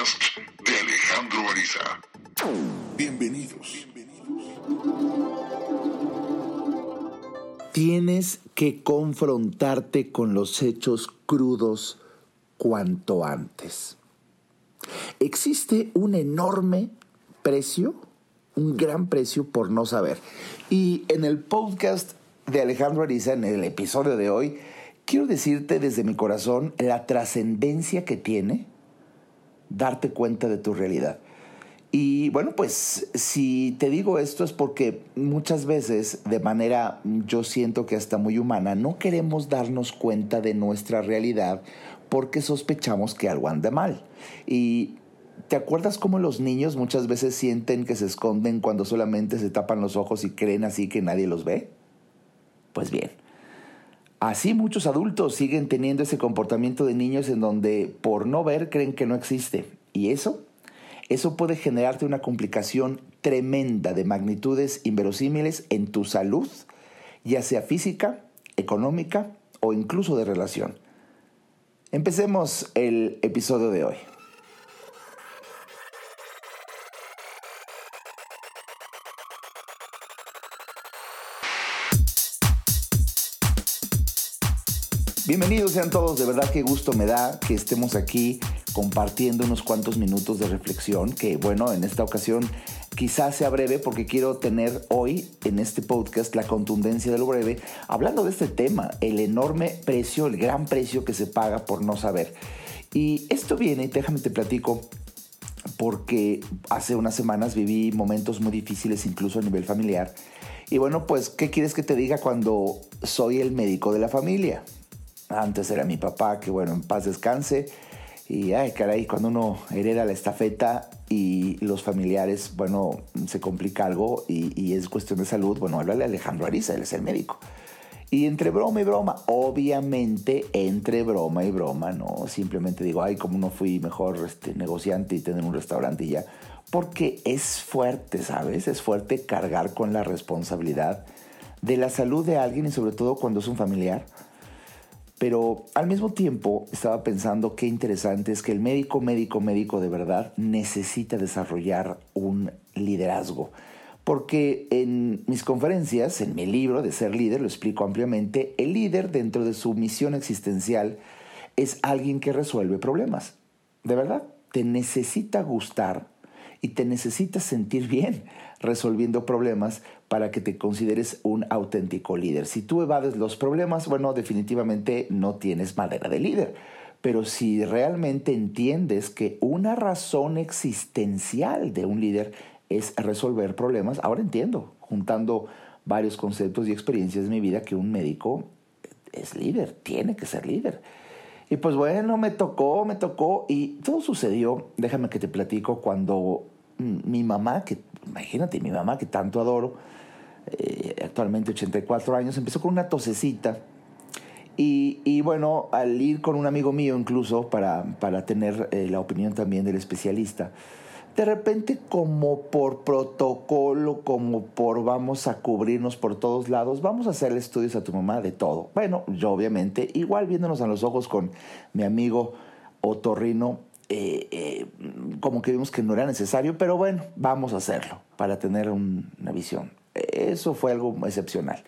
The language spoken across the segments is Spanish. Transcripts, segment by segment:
podcast de Alejandro Ariza. Bienvenidos. Tienes que confrontarte con los hechos crudos cuanto antes. Existe un enorme precio, un gran precio por no saber. Y en el podcast de Alejandro Ariza, en el episodio de hoy, quiero decirte desde mi corazón la trascendencia que tiene darte cuenta de tu realidad. Y bueno, pues si te digo esto es porque muchas veces, de manera yo siento que hasta muy humana, no queremos darnos cuenta de nuestra realidad porque sospechamos que algo anda mal. Y ¿te acuerdas cómo los niños muchas veces sienten que se esconden cuando solamente se tapan los ojos y creen así que nadie los ve? Pues bien, así muchos adultos siguen teniendo ese comportamiento de niños en donde por no ver creen que no existe. Y eso eso puede generarte una complicación tremenda de magnitudes inverosímiles en tu salud, ya sea física, económica o incluso de relación. Empecemos el episodio de hoy. Bienvenidos sean todos, de verdad qué gusto me da que estemos aquí compartiendo unos cuantos minutos de reflexión, que bueno, en esta ocasión quizás sea breve porque quiero tener hoy en este podcast la contundencia de lo breve, hablando de este tema, el enorme precio, el gran precio que se paga por no saber. Y esto viene, déjame te platico, porque hace unas semanas viví momentos muy difíciles incluso a nivel familiar. Y bueno, pues, ¿qué quieres que te diga cuando soy el médico de la familia? Antes era mi papá, que bueno, en paz descanse. Y ay, caray, cuando uno hereda la estafeta y los familiares, bueno, se complica algo y, es cuestión de salud, bueno, háblale a Alejandro Ariza, él es el médico. Y entre broma y broma, obviamente entre broma y broma, no simplemente digo, ay, como no fui mejor este, negociante y tener un restaurante y ya, porque es fuerte, ¿sabes? Es fuerte cargar con la responsabilidad de la salud de alguien y sobre todo cuando es un familiar pero al mismo tiempo estaba pensando qué interesante es que el médico, médico, médico de verdad necesita desarrollar un liderazgo. Porque en mis conferencias, en mi libro de ser líder, lo explico ampliamente, el líder dentro de su misión existencial es alguien que resuelve problemas. De verdad, te necesita gustar y te necesitas sentir bien resolviendo problemas para que te consideres un auténtico líder. Si tú evades los problemas, bueno, definitivamente no tienes madera de líder. Pero si realmente entiendes que una razón existencial de un líder es resolver problemas, ahora entiendo, juntando varios conceptos y experiencias de mi vida, que un médico es líder, tiene que ser líder. Y pues bueno, me tocó, me tocó y todo sucedió, déjame que te platico, cuando mi mamá, que imagínate, mi mamá que tanto adoro, eh, actualmente 84 años, empezó con una tosecita. Y, bueno, al ir con un amigo mío incluso para, para tener eh, la opinión también del especialista, de repente como por protocolo, como por vamos a cubrirnos por todos lados, vamos a hacerle estudios a tu mamá de todo. Bueno, yo obviamente, igual viéndonos a los ojos con mi amigo Otorrino, eh, como que vimos que no era necesario, pero bueno, vamos a hacerlo para tener una visión. Eso fue algo excepcional.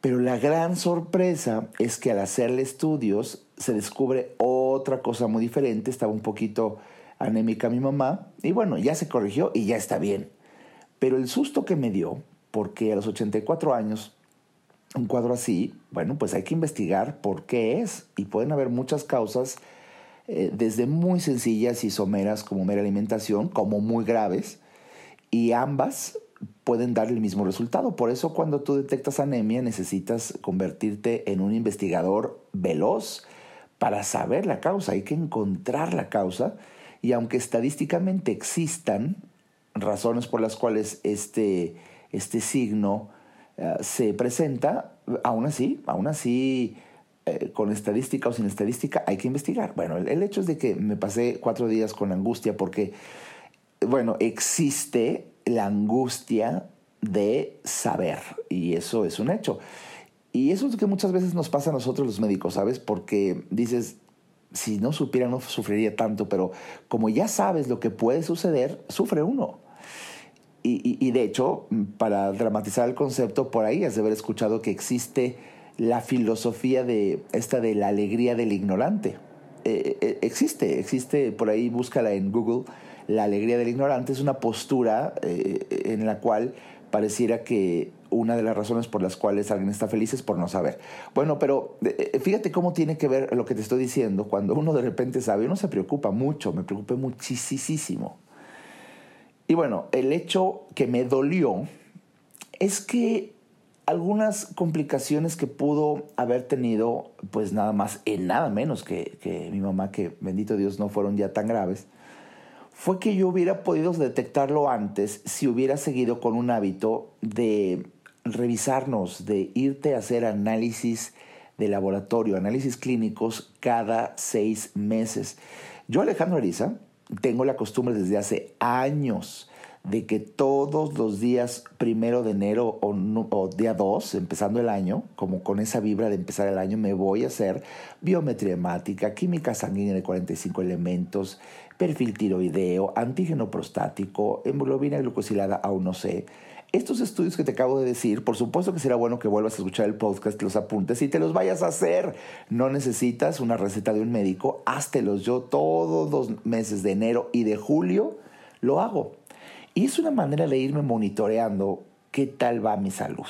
Pero la gran sorpresa es que al hacerle estudios se descubre otra cosa muy diferente. Estaba un poquito anémica mi mamá y bueno, ya se corrigió y ya está bien. Pero el susto que me dio, porque a los 84 años, un cuadro así, bueno, pues hay que investigar por qué es y pueden haber muchas causas eh, desde muy sencillas y someras como mera alimentación, como muy graves, y ambas pueden dar el mismo resultado. Por eso cuando tú detectas anemia necesitas convertirte en un investigador veloz para saber la causa. Hay que encontrar la causa y aunque estadísticamente existan razones por las cuales este, este signo eh, se presenta, aún así, aún así eh, con estadística o sin estadística, hay que investigar. Bueno, el, hecho es de que me pasé cuatro días con angustia porque, bueno, existe la angustia de saber y eso es un hecho. Y eso es lo que muchas veces nos pasa a nosotros los médicos, ¿sabes? Porque dices, si no supiera no sufriría tanto, pero como ya sabes lo que puede suceder, sufre uno. Y, de hecho, para dramatizar el concepto, por ahí has de haber escuchado que existe la filosofía de esta de la alegría del ignorante. Eh, eh, existe, existe, por ahí búscala en Google, la alegría del ignorante es una postura eh, en la cual pareciera que una de las razones por las cuales alguien está feliz es por no saber. Bueno, pero fíjate cómo tiene que ver lo que te estoy diciendo. Cuando uno de repente sabe, uno se preocupa mucho, me preocupé muchísimo. Y bueno, el hecho que me dolió es que algunas complicaciones que pudo haber tenido, pues nada más y nada menos que, que, mi mamá, que bendito Dios no fueron ya tan graves, fue que yo hubiera podido detectarlo antes si hubiera seguido con un hábito de revisarnos, de irte a hacer análisis de laboratorio, análisis clínicos cada seis meses. Yo, Alejandro Ariza, tengo la costumbre desde hace años de que todos los días primero de enero o, día 2, empezando el año, como con esa vibra de empezar el año, me voy a hacer biometría hemática, química sanguínea de 45 elementos, perfil tiroideo, antígeno prostático, hemoglobina glucosilada, aún no sé. Estos estudios que te acabo de decir, por supuesto que será bueno que vuelvas a escuchar el podcast, los apuntes y te los vayas a hacer. No necesitas una receta de un médico, háztelos. Yo todos los meses de enero y de julio lo hago. Y es una manera de irme monitoreando qué tal va mi salud.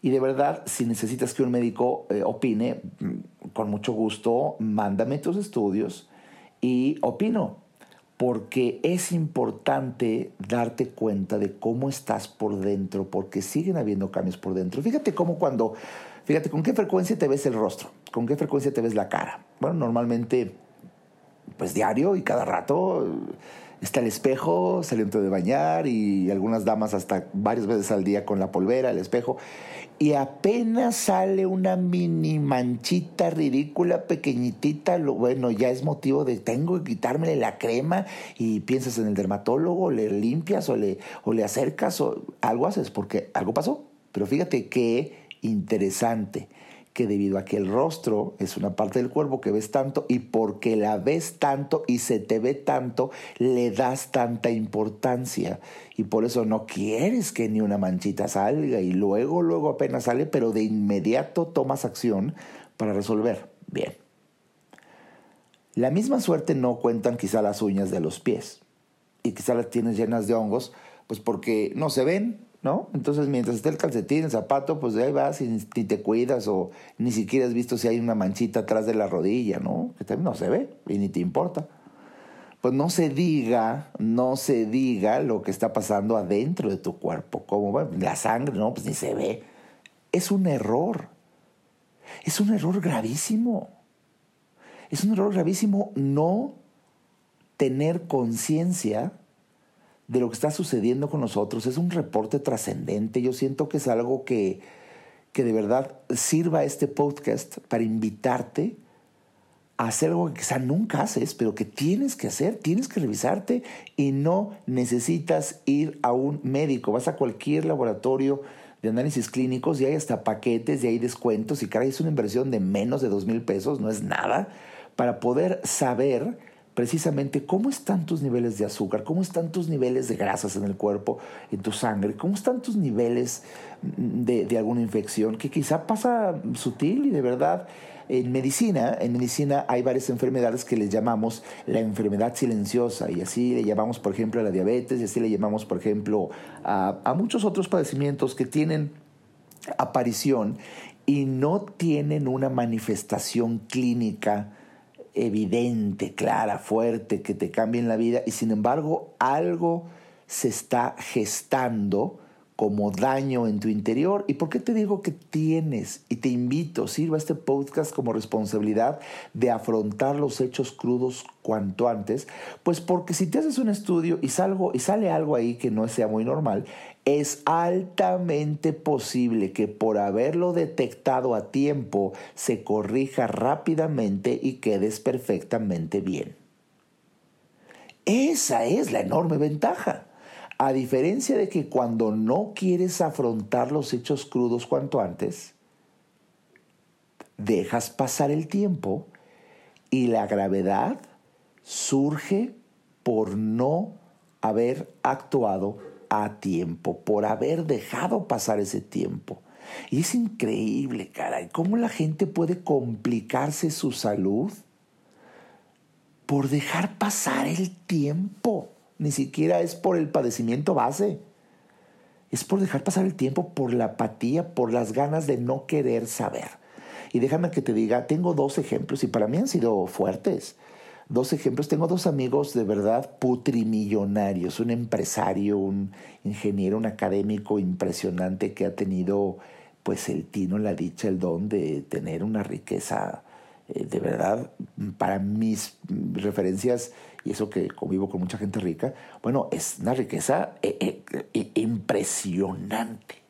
Y de verdad, si necesitas que un médico eh, opine, mm, con mucho gusto, mándame tus estudios y opino porque es importante darte cuenta de cómo estás por dentro, porque siguen habiendo cambios por dentro. Fíjate cómo cuando, fíjate con qué frecuencia te ves el rostro, con qué frecuencia te ves la cara. Bueno, normalmente, pues diario y cada rato está el espejo saliendo de bañar y algunas damas hasta varias veces al día con la polvera, el espejo. Y apenas sale una mini manchita ridícula, pequeñitita, lo, bueno, ya es motivo de tengo que quitármele la crema. Y piensas en el dermatólogo, le limpias o le, o le acercas o algo haces porque algo pasó. Pero fíjate qué interesante que debido a que el rostro es una parte del cuerpo que ves tanto y porque la ves tanto y se te ve tanto, le das tanta importancia. Y por eso no quieres que ni una manchita salga y luego, luego apenas sale, pero de inmediato tomas acción para resolver. Bien. La misma suerte no cuentan quizá las uñas de los pies y quizá las tienes llenas de hongos, pues porque no se ven, ¿no? Entonces, mientras esté el calcetín, el zapato, pues de ahí vas y te cuidas o ni siquiera has visto si hay una manchita atrás de la rodilla, ¿no? Que también no se ve y ni te importa. Pues no se diga, no se diga lo que está pasando adentro de tu cuerpo, como la sangre, ¿no? Pues ni se ve. Es un error. Es un error gravísimo. Es un error gravísimo no tener conciencia de lo que está sucediendo con nosotros. Es un reporte trascendente. Yo siento que es algo que, que de verdad sirva este podcast para invitarte a hacer algo que quizá nunca haces, pero que tienes que hacer, tienes que revisarte y no necesitas ir a un médico. Vas a cualquier laboratorio de análisis clínicos y hay hasta paquetes y hay descuentos y caray, es una inversión de menos de dos mil pesos, no es nada, para poder saber precisamente cómo están tus niveles de azúcar, cómo están tus niveles de grasas en el cuerpo, en tu sangre, cómo están tus niveles de, alguna infección, que quizá pasa sutil y de verdad. En medicina, en medicina hay varias enfermedades que les llamamos la enfermedad silenciosa y así le llamamos, por ejemplo, a la diabetes y así le llamamos, por ejemplo, a, a muchos otros padecimientos que tienen aparición y no tienen una manifestación clínica evidente, clara, fuerte, que te cambie en la vida y sin embargo algo se está gestando como daño en tu interior. ¿Y por qué te digo que tienes? Y te invito, sirva este podcast como responsabilidad de afrontar los hechos crudos cuanto antes, pues porque si te haces un estudio y, salgo, y sale algo ahí que no sea muy normal, es altamente posible que por haberlo detectado a tiempo se corrija rápidamente y quedes perfectamente bien. Esa es la enorme ventaja. A diferencia de que cuando no quieres afrontar los hechos crudos cuanto antes, dejas pasar el tiempo Y la gravedad surge por no haber actuado a tiempo, por haber dejado pasar ese tiempo. Y es increíble, caray, cómo la gente puede complicarse su salud por dejar pasar el tiempo. Ni siquiera es por el padecimiento base. Es por dejar pasar el tiempo, por la apatía, por las ganas de no querer saber. Y déjame que te diga, tengo dos ejemplos y para mí han sido fuertes. Dos ejemplos, tengo dos amigos de verdad putrimillonarios, un empresario, un ingeniero, un académico impresionante que ha tenido pues el tino, la dicha, el don de tener una riqueza eh, de verdad, para mis referencias, y eso que convivo con mucha gente rica, bueno, es una riqueza eh, eh, impresionante.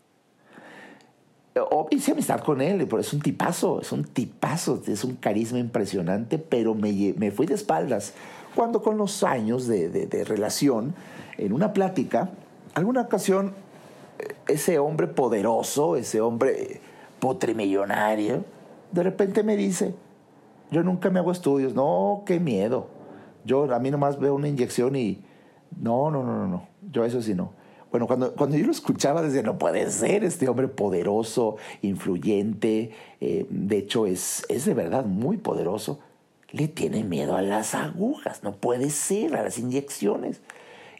Hice amistad con él, pero es un tipazo, es un tipazo, es un carisma impresionante, pero me, me fui de espaldas. Cuando con los años de, de relación, en una plática, alguna ocasión, ese hombre poderoso, ese hombre potrimillonario, de repente me dice, yo nunca me hago estudios. No, qué miedo. Yo a mí nomás veo una inyección y no, no, no, no, no. Yo eso sí no. Bueno, cuando, cuando yo lo escuchaba decía, no puede ser este hombre poderoso, influyente, eh, de hecho es, es de verdad muy poderoso, le tiene miedo a las agujas, no puede ser, a las inyecciones.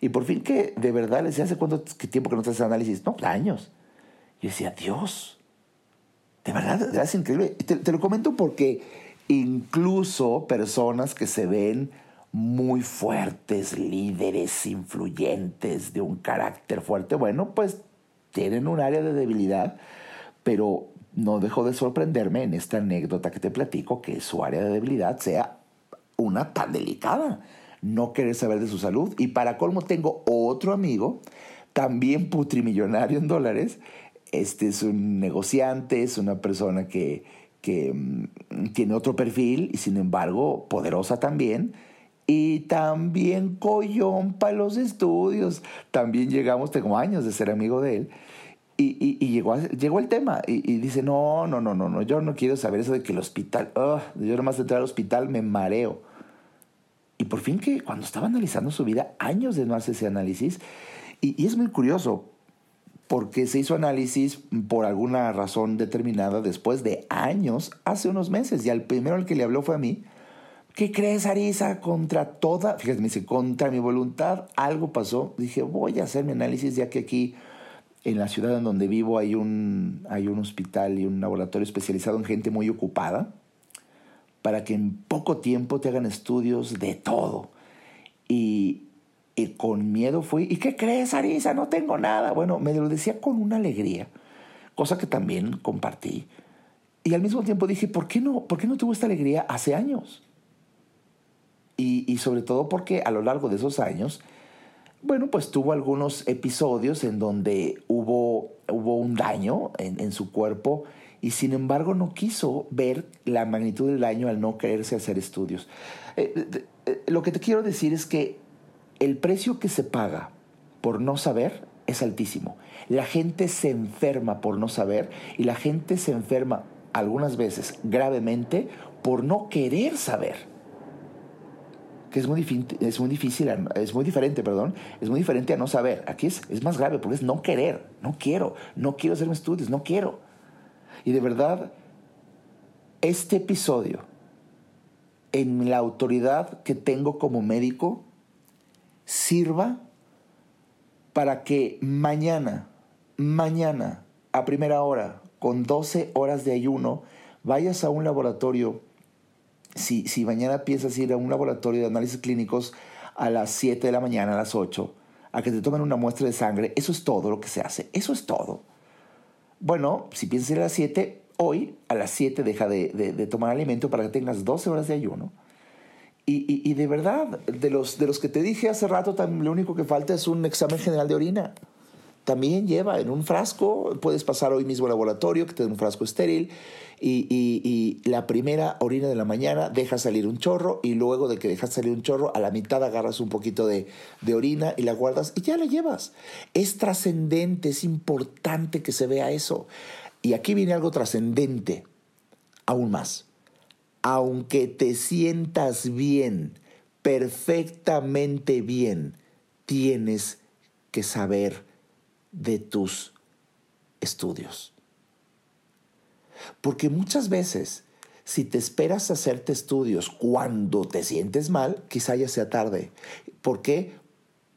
Y por fin que de verdad le decía, ¿hace cuánto tiempo que no te haces análisis? No, años. Yo decía, Dios, de verdad, es increíble. Te, te lo comento porque incluso personas que se ven muy fuertes, líderes influyentes, de un carácter fuerte, bueno, pues tienen un área de debilidad, pero no dejo de sorprenderme en esta anécdota que te platico que su área de debilidad sea una tan delicada, no querer saber de su salud. Y para colmo tengo otro amigo, también putrimillonario en dólares, este es un negociante, es una persona que, que mm, tiene otro perfil y sin embargo poderosa también. Y también collón para los estudios. También llegamos, tengo años de ser amigo de él. Y, y, llegó, llegó el tema y, dice, no, no, no, no, no, yo no quiero saber eso de que el hospital, yo nomás de entrar al hospital me mareo. Y por fin que cuando estaba analizando su vida, años de no hacer ese análisis, y, y es muy curioso, porque se hizo análisis por alguna razón determinada después de años, hace unos meses, y al primero al que le habló fue a mí. ¿Qué crees, Arisa? Contra toda, fíjate, me dice, contra mi voluntad, algo pasó. Dije, voy a hacer mi análisis ya que aquí en la ciudad en donde vivo hay un, hay un hospital y un laboratorio especializado en gente muy ocupada para que en poco tiempo te hagan estudios de todo. Y, y con miedo fui, ¿y qué crees, Arisa? No tengo nada. Bueno, me lo decía con una alegría, cosa que también compartí. Y al mismo tiempo dije, ¿por qué no, por qué no tuvo esta alegría hace años? Y, sobre todo porque a lo largo de esos años, bueno, pues tuvo algunos episodios en donde hubo, hubo un daño en, en su cuerpo y sin embargo no quiso ver la magnitud del daño al no quererse hacer estudios. Eh, eh, lo que te quiero decir es que el precio que se paga por no saber es altísimo. La gente se enferma por no saber y la gente se enferma algunas veces gravemente por no querer saber. Que es muy, es muy difícil, es muy diferente, perdón, es muy diferente a no saber. Aquí es, es más grave porque es no querer, no quiero, no quiero hacerme estudios, no quiero. Y de verdad, este episodio, en la autoridad que tengo como médico, sirva para que mañana, mañana, a primera hora, con 12 horas de ayuno, vayas a un laboratorio. Si, si mañana piensas ir a un laboratorio de análisis clínicos a las 7 de la mañana, a las 8, a que te tomen una muestra de sangre, eso es todo lo que se hace, eso es todo. Bueno, si piensas ir a las 7, hoy a las 7 deja de, de tomar alimento para que tengas 12 horas de ayuno y, de verdad, de los, de los que te dije hace rato, lo único que falta es un examen general de orina. También lleva en un frasco, puedes pasar hoy mismo al laboratorio, que te den un frasco estéril, y, la primera orina de la mañana deja salir un chorro, y luego de que dejas salir un chorro, a la mitad agarras un poquito de orina y la guardas y ya la llevas. Es trascendente, es importante que se vea eso. Y aquí viene algo trascendente, aún más aunque te sientas bien, perfectamente bien, tienes que saber de tus estudios. Porque muchas veces, si te esperas a hacerte estudios cuando te sientes mal, quizá ya sea tarde. ¿Por qué?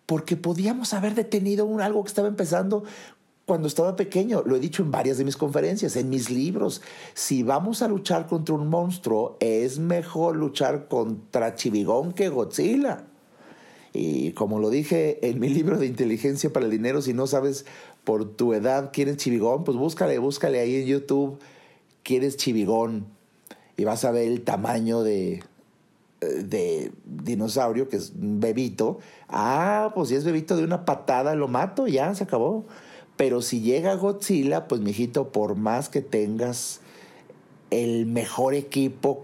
Porque podíamos haber detenido un, algo que estaba empezando cuando estaba pequeño. Lo he dicho en varias de mis conferencias, en mis libros. Si vamos a luchar contra un monstruo, es mejor luchar contra Chivigón que Godzilla. Y como lo dije en mi libro de inteligencia para el dinero, si no sabes por tu edad quién es Chivigón, pues búscale, búscale ahí en YouTube quién es Chivigón. Y vas a ver el tamaño de, de dinosaurio, que es un bebito. Ah, pues si es bebito de una patada lo mato, ya se acabó. Pero si llega Godzilla, pues mijito, por más que tengas el mejor equipo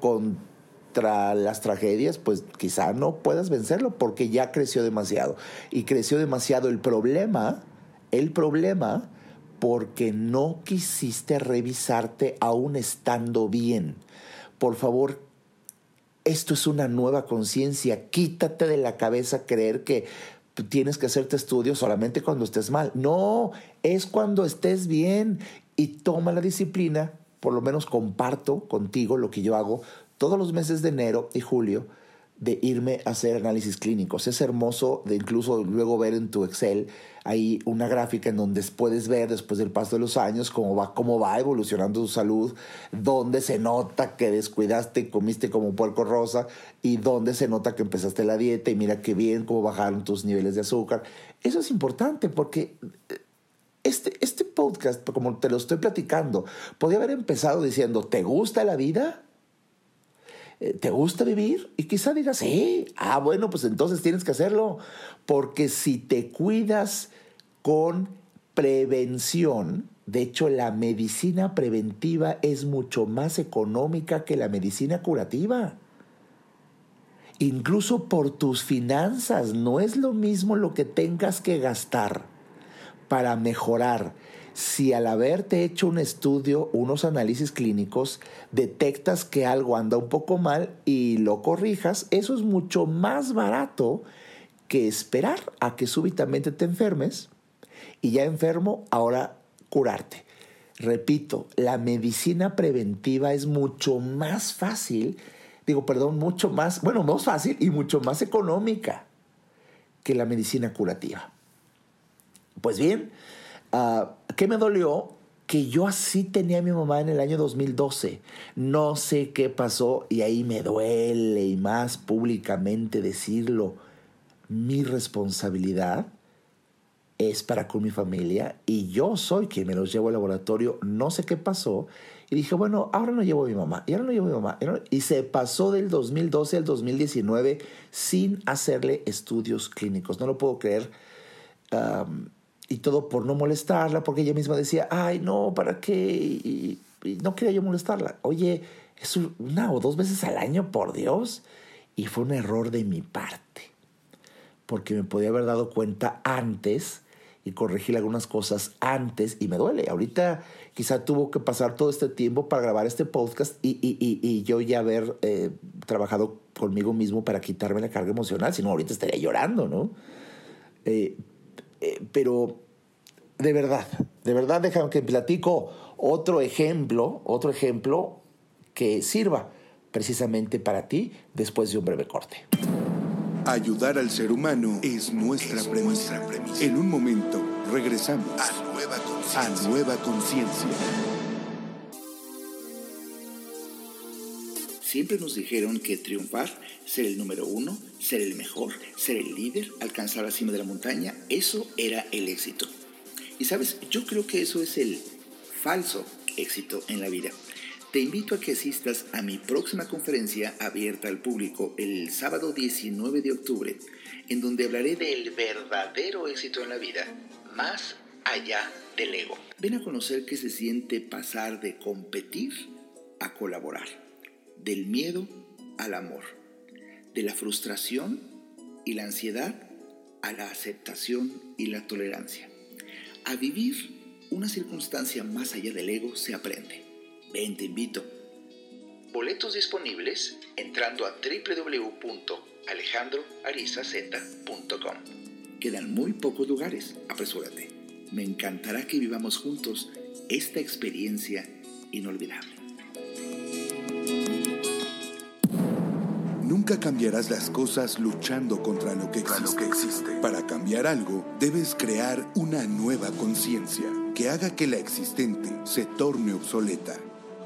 contra las tragedias, pues quizá no puedas vencerlo porque ya creció demasiado. Y creció demasiado el problema, el problema, porque no quisiste revisarte aún estando bien. Por favor, esto es una nueva conciencia. Quítate de la cabeza creer que tienes que hacerte estudios solamente cuando estés mal. No, es cuando estés bien y toma la disciplina. Por lo menos comparto contigo lo que yo hago todos los meses de enero y julio de irme a hacer análisis clínicos. Es hermoso de incluso luego ver en tu Excel ahí una gráfica en donde puedes ver después del paso de los años cómo va, cómo va evolucionando tu salud, dónde se nota que descuidaste y comiste como puerco rosa y dónde se nota que empezaste la dieta y mira qué bien cómo bajaron tus niveles de azúcar. Eso es importante porque eh, este, este podcast, como te lo estoy platicando, podía haber empezado diciendo, ¿te gusta la vida? ¿Te gusta vivir? Y quizá digas, sí, ah, bueno, pues entonces tienes que hacerlo. Porque si te cuidas con prevención, de hecho la medicina preventiva es mucho más económica que la medicina curativa. Incluso por tus finanzas, no es lo mismo lo que tengas que gastar para mejorar si al haberte hecho un estudio, unos análisis clínicos, detectas que algo anda un poco mal y lo corrijas, eso es mucho más barato que esperar a que súbitamente te enfermes y ya enfermo, ahora curarte. Repito, la medicina preventiva es mucho más fácil, digo, perdón, mucho más, bueno, más fácil y mucho más económica que la medicina curativa. Pues bien, Ah, ¿Qué me dolió? Que yo así tenía a mi mamá en el año 2012. No sé qué pasó y ahí me duele y más públicamente decirlo. Mi responsabilidad es para con mi familia y yo soy quien me los llevo al laboratorio. No sé qué pasó. Y dije, bueno, ahora no llevo a mi mamá, y ahora no llevo a mi mamá. Y se pasó del 2012 al 2019 sin hacerle estudios clínicos. No lo puedo creer y todo por no molestarla, porque ella misma decía, ay, no, ¿para qué? Y, no quería yo molestarla. Oye, es una o dos veces al año, por Dios. Y fue un error de mi parte, porque me podía haber dado cuenta antes y corregir algunas cosas antes y me duele. Ahorita quizá tuvo que pasar todo este tiempo para grabar este podcast y, y, y, yo ya haber eh, trabajado conmigo mismo para quitarme la carga emocional, si no ahorita estaría llorando, ¿no? Eh, eh, pero de verdad, de verdad déjame que platico otro ejemplo, otro ejemplo que sirva precisamente para ti después de un breve corte. Ayudar al ser humano es nuestra, premisa. En un momento regresamos a Nueva Conciencia. Siempre nos dijeron que triunfar, ser el número uno, ser el mejor, ser el líder, alcanzar la cima de la montaña, eso era el éxito. Y sabes, yo creo que eso es el falso éxito en la vida. Te invito a que asistas a mi próxima conferencia abierta al público el sábado 19 de octubre, en donde hablaré del verdadero éxito en la vida, más allá del ego. Ven a conocer qué se siente pasar de competir a colaborar del miedo al amor, de la frustración y la ansiedad a la aceptación y la tolerancia. A vivir una circunstancia más allá del ego se aprende. Ven, te invito. boletos disponibles entrando a www.alejandroarizaz.com. Quedan muy pocos lugares, apresúrate. Me encantará que vivamos juntos esta experiencia inolvidable. Nunca cambiarás las cosas luchando contra lo que existe. Para cambiar algo, debes crear una nueva conciencia que haga que la existente se torne obsoleta.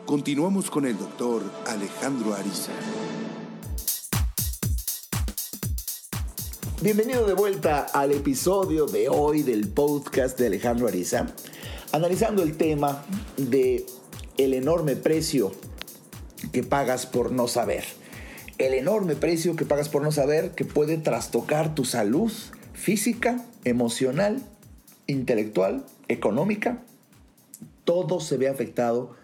Continuamos con el doctor Alejandro Ariza. Bienvenido de vuelta al episodio de hoy del podcast de Alejandro Ariza, analizando el tema de el enorme precio que pagas por no saber. El enorme precio que pagas por no saber que puede trastocar tu salud física, emocional, intelectual, económica. Todo se ve afectado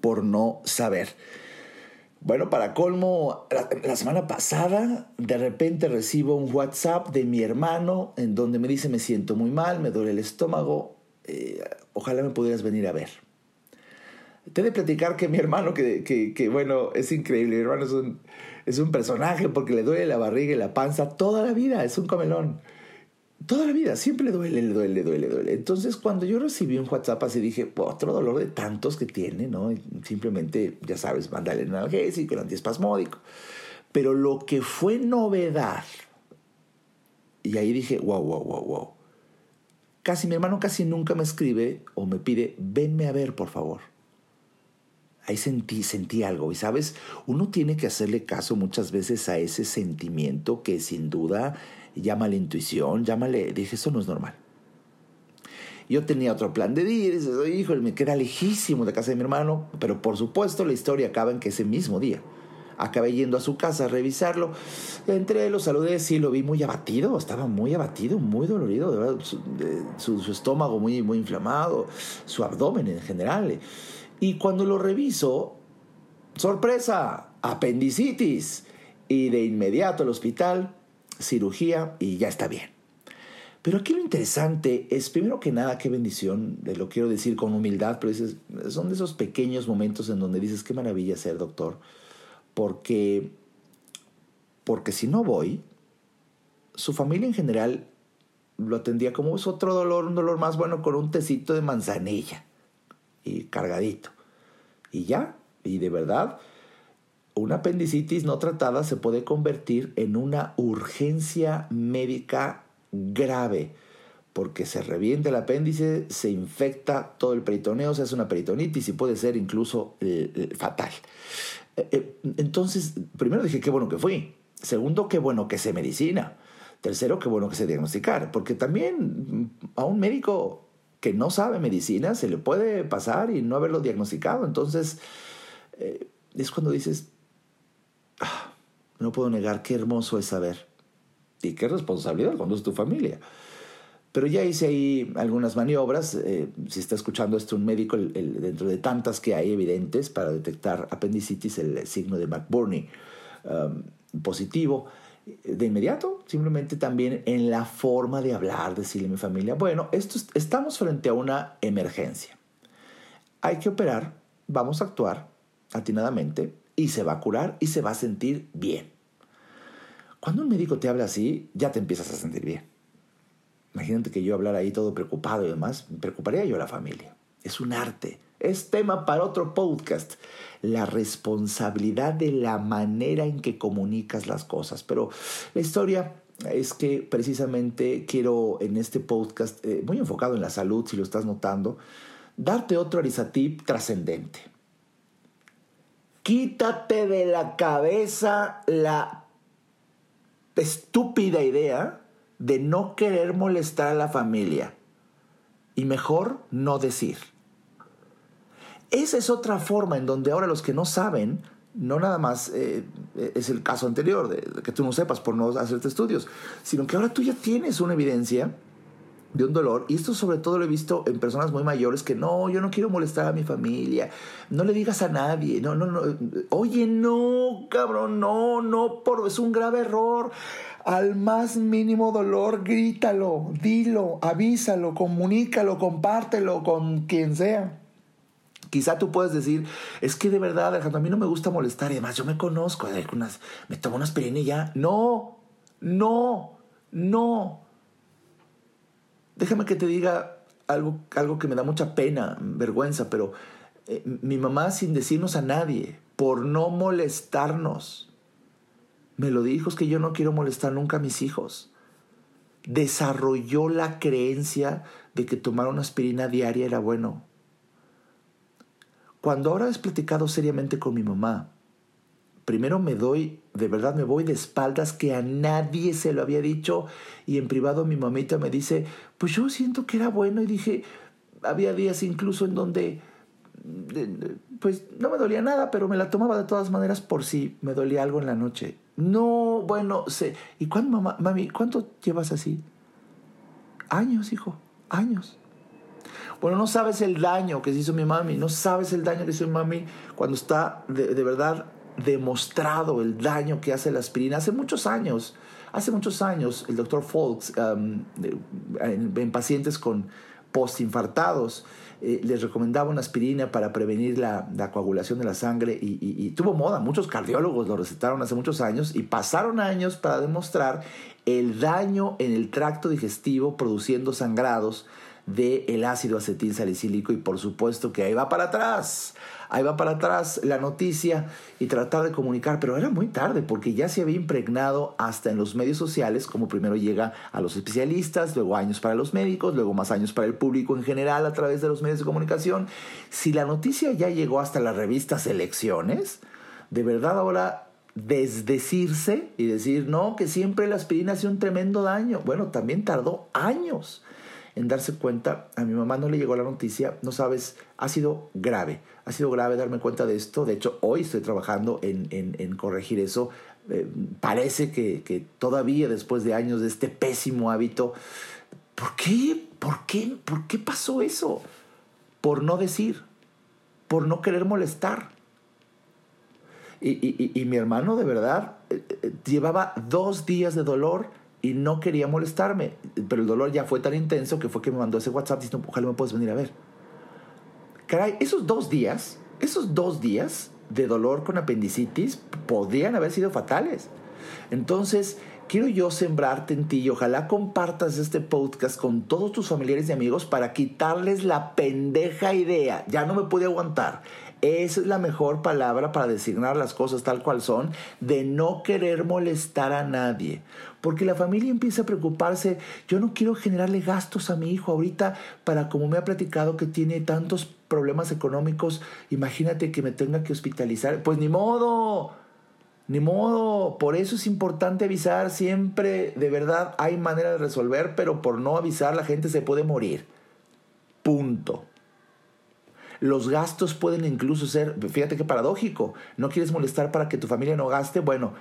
por no saber. Bueno, para colmo, la, semana pasada de repente recibo un WhatsApp de mi hermano en donde me dice me siento muy mal, me duele el estómago, eh, ojalá me pudieras venir a ver. Te de platicar que mi hermano, que, que, bueno, es increíble, mi hermano es un, es un personaje porque le duele la barriga y la panza toda la vida, es un comelón. Toda la vida, siempre le duele, le duele, le duele, le duele. Entonces, cuando yo recibí un WhatsApp así, dije, otro dolor de tantos que tiene, ¿no? simplemente, ya sabes, mandarle un analgésico, el antiespasmódico. Pero lo que fue novedad, y ahí dije, wow, wow, wow, wow. Casi mi hermano casi nunca me escribe o me pide, venme a ver, por favor. Ahí sentí, sentí algo. Y sabes, uno tiene que hacerle caso muchas veces a ese sentimiento que sin duda llámale intuición, llámale, dije, eso no es normal. Yo tenía otro plan de ir, hijo, me queda lejísimo de casa de mi hermano, pero por supuesto la historia acaba en que ese mismo día acabé yendo a su casa a revisarlo. Entré, lo saludé, sí, lo vi muy abatido, estaba muy abatido, muy dolorido, de verdad, su, su, estómago muy, muy inflamado, su abdomen en general. Y cuando lo reviso, sorpresa, apendicitis. Y de inmediato al hospital, cirugía y ya está bien. Pero aquí lo interesante es, primero que nada, qué bendición, lo quiero decir con humildad, pero son de esos pequeños momentos en donde dices, qué maravilla ser doctor, porque, porque si no voy, su familia en general lo atendía como es otro dolor, un dolor más bueno con un tecito de manzanilla y cargadito. Y ya, y de verdad, una apendicitis no tratada se puede convertir en una urgencia médica grave porque se revienta el apéndice, se infecta todo el peritoneo, se hace una peritonitis y puede ser incluso eh, eh, fatal. Eh, entonces, primero dije, qué bueno que fui. Segundo, qué bueno que se medicina. Tercero, qué bueno que se diagnosticar. Porque también a un médico que no sabe medicina se le puede pasar y no haberlo diagnosticado. Entonces, es cuando dices, Ah, no puedo negar qué hermoso es saber. Y qué responsabilidad cuando es tu familia. Pero ya hice ahí algunas maniobras. Eh, si está escuchando esto un médico, dentro de tantas que hay evidentes para detectar apendicitis, el signo de McBurney um, positivo, de inmediato, simplemente también en la forma de hablar, decirle a mi familia, bueno, esto, estamos frente a una emergencia. Hay que operar, vamos a actuar atinadamente, y se va a curar y se va a sentir bien. Cuando un médico te habla así, ya te empiezas a sentir bien. Imagínate que yo hablara ahí todo preocupado y demás, me preocuparía yo a la familia. Es un arte, es tema para otro podcast. La responsabilidad de la manera en que comunicas las cosas. Pero la historia es que precisamente quiero en este podcast, eh, muy enfocado en la salud, si lo estás notando, darte otro arisatip trascendente. Quítate de la cabeza la estúpida idea de no querer molestar a la familia y mejor no decir. Esa es otra forma en donde ahora los que no saben, no nada más eh, es el caso anterior, de que tú no sepas por no hacerte estudios, sino que ahora tú ya tienes una evidencia de un dolor. Y esto sobre todo lo he visto en personas muy mayores que no, yo no quiero molestar a mi familia, no le digas a nadie, no, no, no, oye, no, cabrón, no, no, por, es un grave error. Al más mínimo dolor, grítalo, dilo, avísalo, comunícalo, compártelo con quien sea. Quizá tú puedes decir, es que de verdad, Alejandro, a mí no me gusta molestar y además yo me conozco, me tomo una aspirina y ya. No, no, no. Déjame que te diga algo, algo que me da mucha pena, vergüenza, pero eh, mi mamá sin decirnos a nadie, por no molestarnos, me lo dijo, es que yo no quiero molestar nunca a mis hijos. Desarrolló la creencia de que tomar una aspirina diaria era bueno. Cuando ahora he platicado seriamente con mi mamá, primero me doy, de verdad me voy de espaldas que a nadie se lo había dicho y en privado mi mamita me dice, pues yo siento que era bueno y dije, había días incluso en donde pues no me dolía nada, pero me la tomaba de todas maneras por si me dolía algo en la noche. No, bueno, sé. ¿Y cuándo, mamá, mami, cuánto llevas así? Años, hijo, años. Bueno, no sabes el daño que se hizo mi mami, no sabes el daño que hizo mi mami cuando está de, verdad demostrado el daño que hace la aspirina. Hace muchos años, hace muchos años, el doctor Folks, um, en, pacientes con postinfartados, eh, les recomendaba una aspirina para prevenir la, coagulación de la sangre y, y, tuvo moda. Muchos cardiólogos lo recetaron hace muchos años y pasaron años para demostrar el daño en el tracto digestivo produciendo sangrados del el ácido acetil salicílico y por supuesto que ahí va para atrás, ahí va para atrás la noticia y tratar de comunicar, pero era muy tarde porque ya se había impregnado hasta en los medios sociales, como primero llega a los especialistas, luego años para los médicos, luego más años para el público en general a través de los medios de comunicación. Si la noticia ya llegó hasta las revistas Elecciones, de verdad ahora desdecirse y decir, no, que siempre la aspirina hace un tremendo daño. Bueno, también tardó años en darse cuenta. A mi mamá no le llegó la noticia, no sabes, ha sido grave, ha sido grave darme cuenta de esto. De hecho, hoy estoy trabajando en, corregir eso. Eh, parece que, que, todavía después de años de este pésimo hábito, ¿por qué? ¿Por qué? ¿Por qué pasó eso? Por no decir, por no querer molestar. Y, y, y mi hermano de verdad eh, eh, llevaba dos días de dolor y no quería molestarme, pero el dolor ya fue tan intenso que fue que me mandó ese WhatsApp diciendo, ojalá me puedes venir a ver. Caray, esos dos días, esos dos días de dolor con apendicitis podrían haber sido fatales. Entonces, quiero yo sembrarte en ti y ojalá compartas este podcast con todos tus familiares y amigos para quitarles la pendeja idea. Ya no me pude aguantar. Es la mejor palabra para designar las cosas tal cual son, de no querer molestar a nadie. Porque la familia empieza a preocuparse, yo no quiero generarle gastos a mi hijo ahorita para, como me ha platicado, que tiene tantos problemas económicos, imagínate que me tenga que hospitalizar. Pues ni modo, ni modo, por eso es importante avisar siempre, de verdad hay manera de resolver, pero por no avisar la gente se puede morir. Punto. Los gastos pueden incluso ser, fíjate qué paradójico, no quieres molestar para que tu familia no gaste, bueno,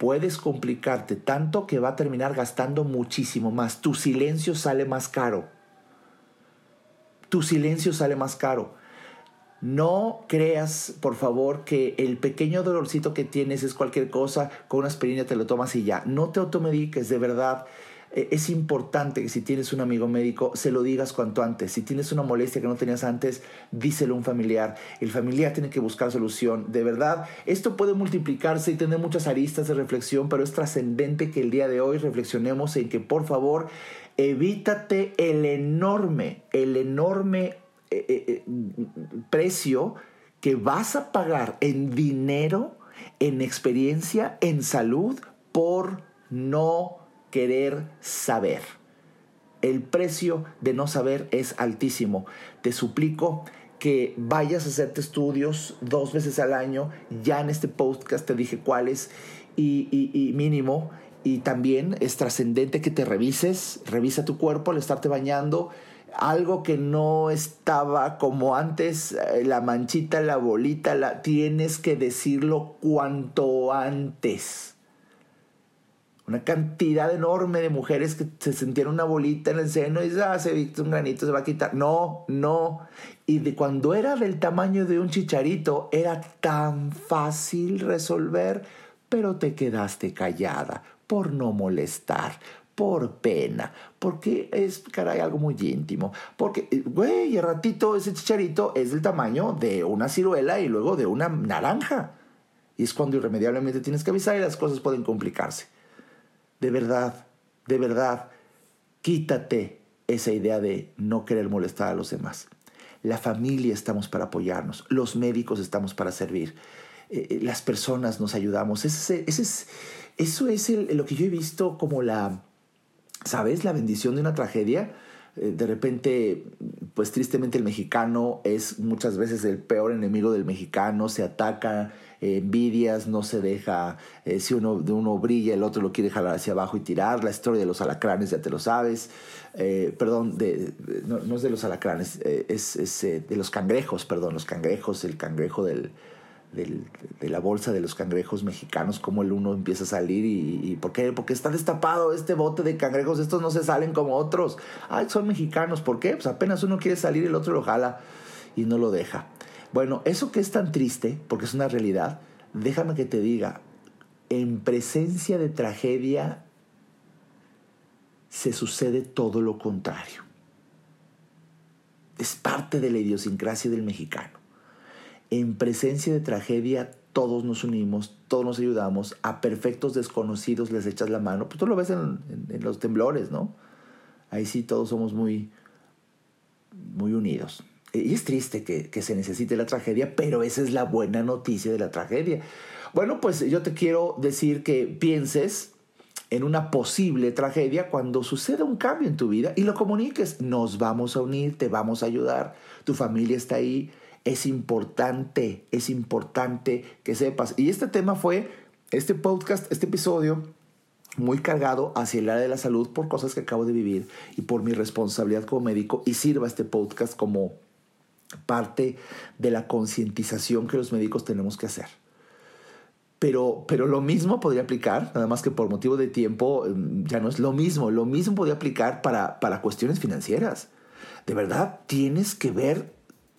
puedes complicarte tanto que va a terminar gastando muchísimo más. Tu silencio sale más caro. Tu silencio sale más caro. No creas, por favor, que el pequeño dolorcito que tienes es cualquier cosa, con una aspirina te lo tomas y ya. No te automediques, de verdad. Eh, es importante que si tienes un amigo médico, se lo digas cuanto antes. Si tienes una molestia que no tenías antes, díselo a un familiar. El familiar tiene que buscar solución. De verdad, esto puede multiplicarse y tener muchas aristas de reflexión, pero es trascendente que el día de hoy reflexionemos en que, por favor, evítate el enorme, el enorme eh, eh, precio que vas a pagar en dinero, en experiencia, en salud, por no querer saber. El precio de no saber es altísimo. Te suplico que vayas a hacerte estudios dos veces al año. Ya en este podcast te dije cuáles y, mínimo. Y también es trascendente que te revises, revisa tu cuerpo al estarte bañando. Algo que no estaba como antes, eh, la manchita, la bolita, la, tienes que decirlo cuanto antes una cantidad enorme de mujeres que se sentían una bolita en el seno y ah, se visto un granito, se va a quitar. No, no. Y de cuando era del tamaño de un chicharito, era tan fácil resolver, pero te quedaste callada por no molestar, por pena, porque es, caray, algo muy íntimo, porque, eh, güey, el ratito ese chicharito es del tamaño de una ciruela y luego de una naranja. Y es cuando irremediablemente tienes que avisar y las cosas pueden complicarse. De verdad, de verdad, quítate esa idea de no querer molestar a los demás. La familia estamos para apoyarnos, los médicos estamos para servir, eh, eh, las personas nos ayudamos. Ese, es, eso es lo que yo he visto como la, ¿sabes? La bendición de una tragedia. Eh, de repente, pues tristemente el mexicano es muchas veces el peor enemigo del mexicano, se ataca, envidias, no se deja, si uno de uno brilla, el otro lo quiere jalar hacia abajo y tirar, la historia de los alacranes ya te lo sabes, perdón, de, no, es de los alacranes, es, es de los cangrejos, perdón, los cangrejos, el cangrejo del, de la bolsa de los cangrejos mexicanos, como el uno empieza a salir y, ¿por qué? Porque está destapado este bote de cangrejos, estos no se salen como otros. Ay, son mexicanos, ¿por qué? Pues apenas uno quiere salir, el otro lo jala y no lo deja. Bueno, eso que es tan triste, porque es una realidad, déjame que te diga, en presencia de tragedia se sucede todo lo contrario. Es parte de la idiosincrasia del mexicano en presencia de tragedia todos nos unimos, todos nos ayudamos, a perfectos desconocidos les echas la mano, pues tú lo ves en, los temblores, ¿no? Ahí sí todos somos muy, muy unidos. Y es triste que, que se necesite la tragedia, pero esa es la buena noticia de la tragedia. Bueno, pues yo te quiero decir que pienses en una posible tragedia cuando suceda un cambio en tu vida y lo comuniques. Nos vamos a unir, te vamos a ayudar, tu familia está ahí, es importante, es importante que sepas. Y este tema fue, este podcast, este episodio, muy cargado hacia el área de la salud por cosas que acabo de vivir y por mi responsabilidad como médico y sirva este podcast como parte de la concientización que los médicos tenemos que hacer. Pero, pero lo mismo podría aplicar, nada más que por motivo de tiempo mm, ya no es lo mismo, lo mismo podría aplicar para, para cuestiones financieras. De verdad, tienes que ver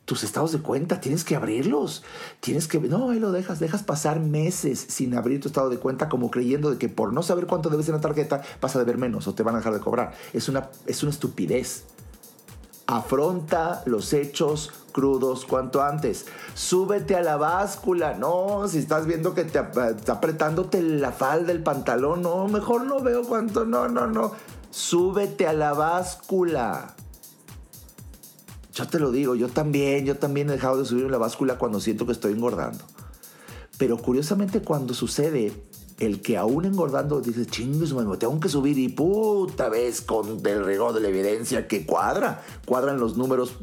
tus estados de cuenta, tienes que abrirlos. Tienes que, no, ahí lo dejas, dejas pasar meses sin abrir tu estado de cuenta como creyendo de que por no saber cuánto debes en la tarjeta vas a deber menos o te van a dejar de cobrar. Es una, es una estupidez. Afronta los hechos crudos cuanto antes. Súbete a la báscula. No, si estás viendo que te está apretándote la falda, el pantalón, no, mejor no veo cuánto. No, no, no. Súbete a la báscula. Yo te lo digo, yo también, yo también he dejado de subir la báscula cuando siento que estoy engordando. Pero curiosamente cuando sucede el que aún engordando dice, chingos, me tengo que subir y puta vez con el rigor de la evidencia que cuadra, cuadran los números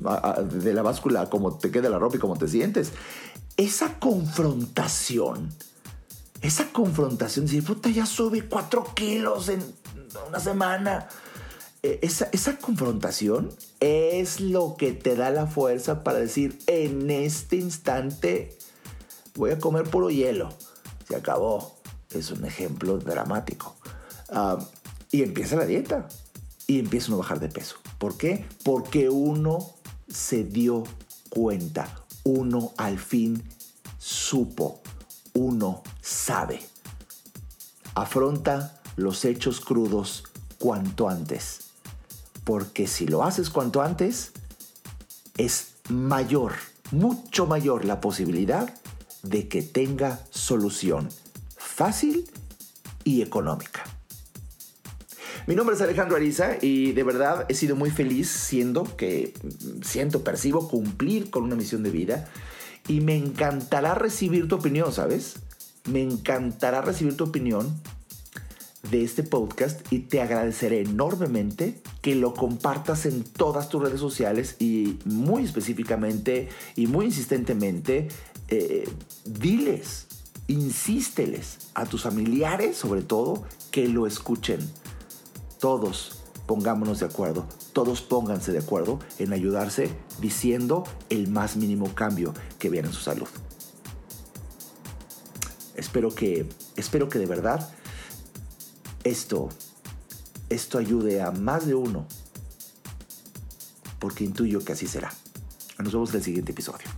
de la báscula, como te queda la ropa y cómo te sientes. Esa confrontación, esa confrontación, decir, puta, ya subí cuatro kilos en una semana eh, esa, esa, confrontación es lo que te da la fuerza para decir, en este instante voy a comer puro hielo. Se acabó. Es un ejemplo dramático. Ah, y empieza la dieta. Y empieza uno a bajar de peso. ¿Por qué? Porque uno se dio cuenta. Uno al fin supo. Uno sabe. Afronta los hechos crudos cuanto antes porque si lo haces cuanto antes, es mayor, mucho mayor la posibilidad de que tenga solución fácil y económica. Mi nombre es Alejandro Ariza y de verdad he sido muy feliz siendo que siento, percibo cumplir con una misión de vida y me encantará recibir tu opinión, ¿sabes? Me encantará recibir tu opinión de este podcast y te agradeceré enormemente que lo compartas en todas tus redes sociales y muy específicamente y muy insistentemente eh, diles, insísteles a tus familiares sobre todo que lo escuchen. Todos pongámonos de acuerdo, todos pónganse de acuerdo en ayudarse diciendo el más mínimo cambio que viene en su salud. Espero que, espero que de verdad esto, esto ayude a más de uno, porque intuyo que así será. Nos vemos en el siguiente episodio.